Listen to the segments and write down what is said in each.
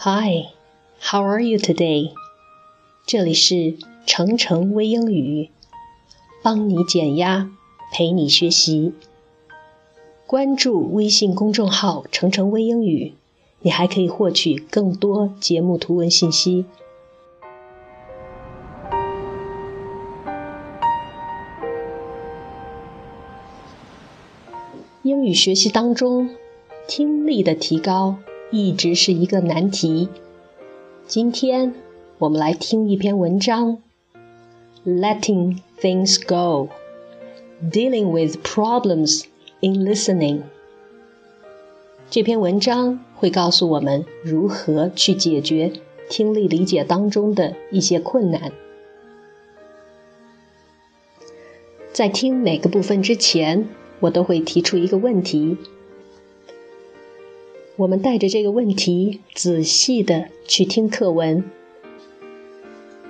Hi, how are you today? 这里是程程微英语，帮你减压，陪你学习。关注微信公众号“程程微英语”，你还可以获取更多节目图文信息。英语学习当中，听力的提高一直是一个难题。今天我们来听一篇文章：Letting things go, dealing with problems in listening。这篇文章会告诉我们如何去解决听力理解当中的一些困难。在听每个部分之前。我都会提出一个问题，我们带着这个问题仔细的去听课文，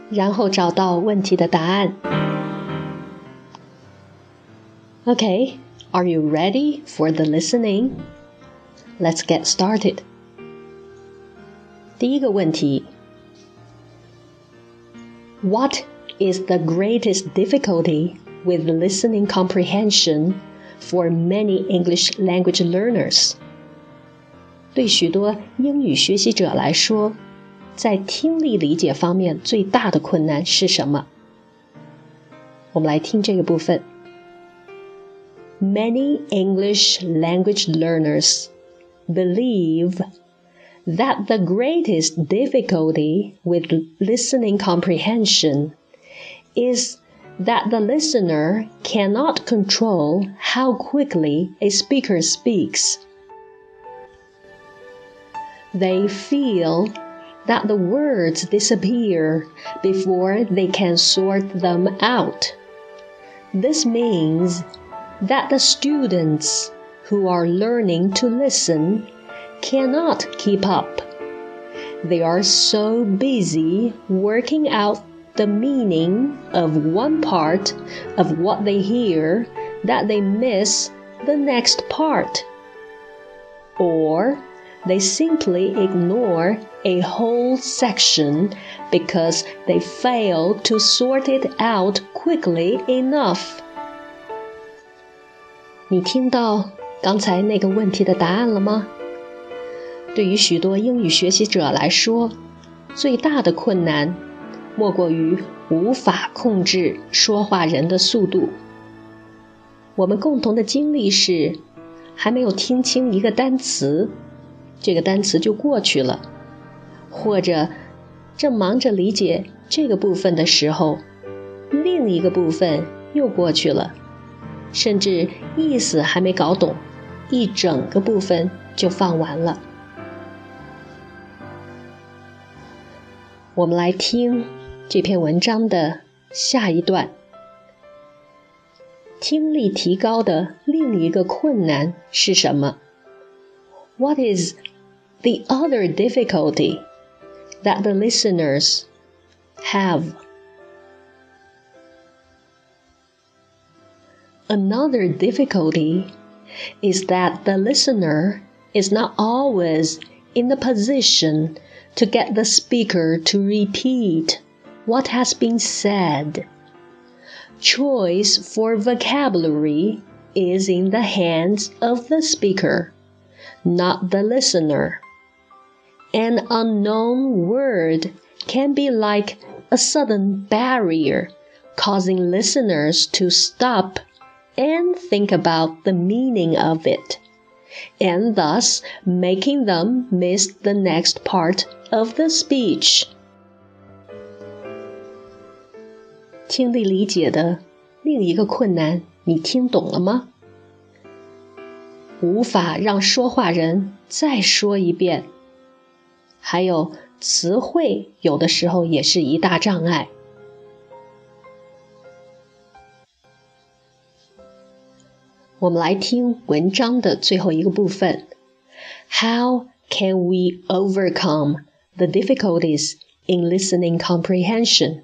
然后找到问题的答案。Okay, are you ready for the listening? Let's get started. 第一个问题：What is the greatest difficulty with listening comprehension for many English language learners。 对许多英语学习者来说，在听力理解方面最大的困难是什么？我们来听这个部分。Many English language learners believe that the greatest difficulty with listening comprehension is that the listener cannot control how quickly a speaker speaks. They feel that the words disappear before they can sort them out. This means that the students who are learning to listen cannot keep up. They are so busy working out the meaning of one part of what they hear that they miss the next part. Or they simply ignore a whole section because they fail to sort it out quickly enough. 你听到刚才那个问题的答案了吗？对于许多英语学习者来说，最大的困难莫过于无法控制说话人的速度。我们共同的经历是，还没有听清一个单词，这个单词就过去了；或者正忙着理解这个部分的时候，另一个部分又过去了，甚至意思还没搞懂，一整个部分就放完了。我们来听。这篇文章的下一段，听力提高的另一个困难是什么？What is the other difficulty that the listeners have? Another difficulty is that the listener is not always in the position to get the speaker to repeat what has been said. Choice for vocabulary is in the hands of the speaker, not the listener. An unknown word can be like a sudden barrier, causing listeners to stop and think about the meaning of it, and thus making them miss the next part of the speech. 听力理解的另一个困难，你听懂了吗？无法让说话人再说一遍， 还有词汇有的时候也是一大障碍。我们来听文章的最后一个部分：How can we overcome the difficulties in listening comprehension？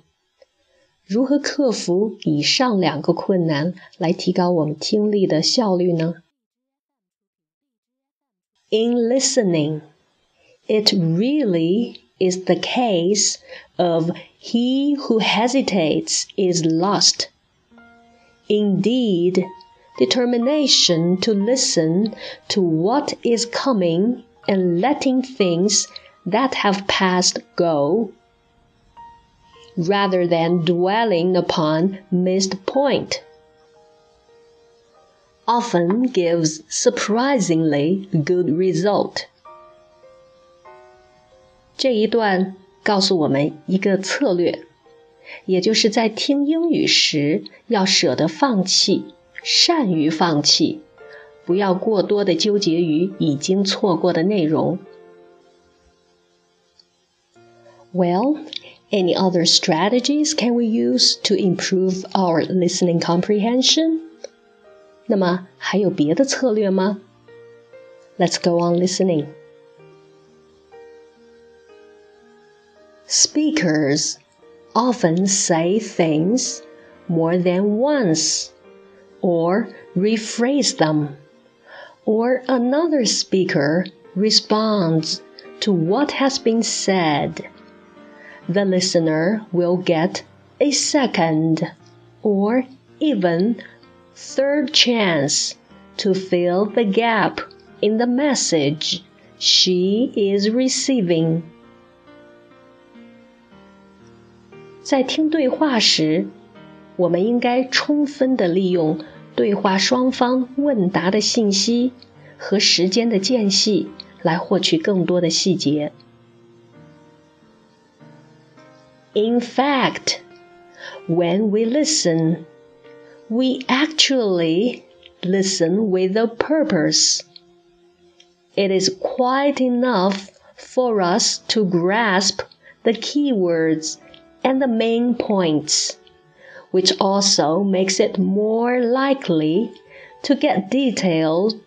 如何克服以上两个困难来提高我们听力的效率呢？In listening, It really is the case of he who hesitates is lost. Indeed, determination to listen to what is coming and letting things that have passed go, rather than dwelling upon missed point, often gives surprisingly good result. 这一段告诉我们一个策略，也就是在听英语时要舍得放弃，善于放弃，不要过多的纠结于已经错过的内容。Well, any other strategies can we use to improve our listening comprehension? 那么还有别的策略吗？Let's go on listening. Speakers often say things more than once, or rephrase them, or another speaker responds to what has been said. The listener will get a second or even third chance to fill the gap in the message she is receiving. 在听对话时，我们应该充分的利用对话双方问答的信息和时间的间隙，来获取更多的细节。In fact, when we listen, we actually listen with a purpose. It is quite enough for us to grasp the keywords and the main points, which also makes it more likely to get detailed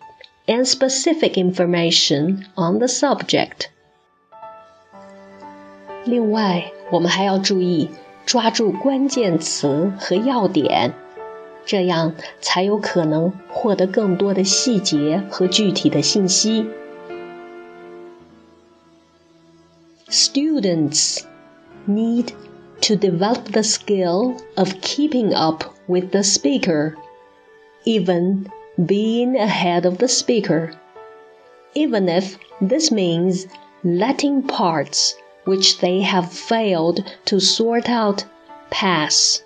and specific information on the subject. 另外，我们还要注意抓住关键词和要点，这样才有可能获得更多的细节和具体的信息。Students need to develop the skill of keeping up with the speaker, even being ahead of the speaker, even if this means letting parts which they have failed to sort out pass.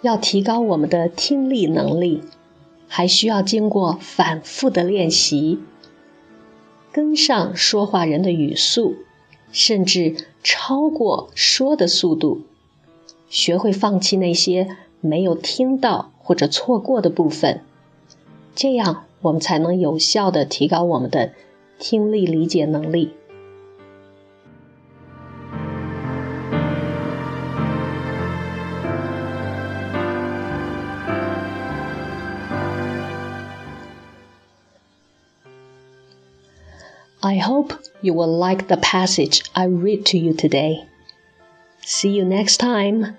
要提高我们的听力能力，还需要经过反复的练习，跟上说话人的语速。 甚至超过说的速度，学会放弃那些没有听到或者错过的部分，这样我们才能有效的提高我们的听力理解能力。I hope you will like the passage I read to you today. See you next time.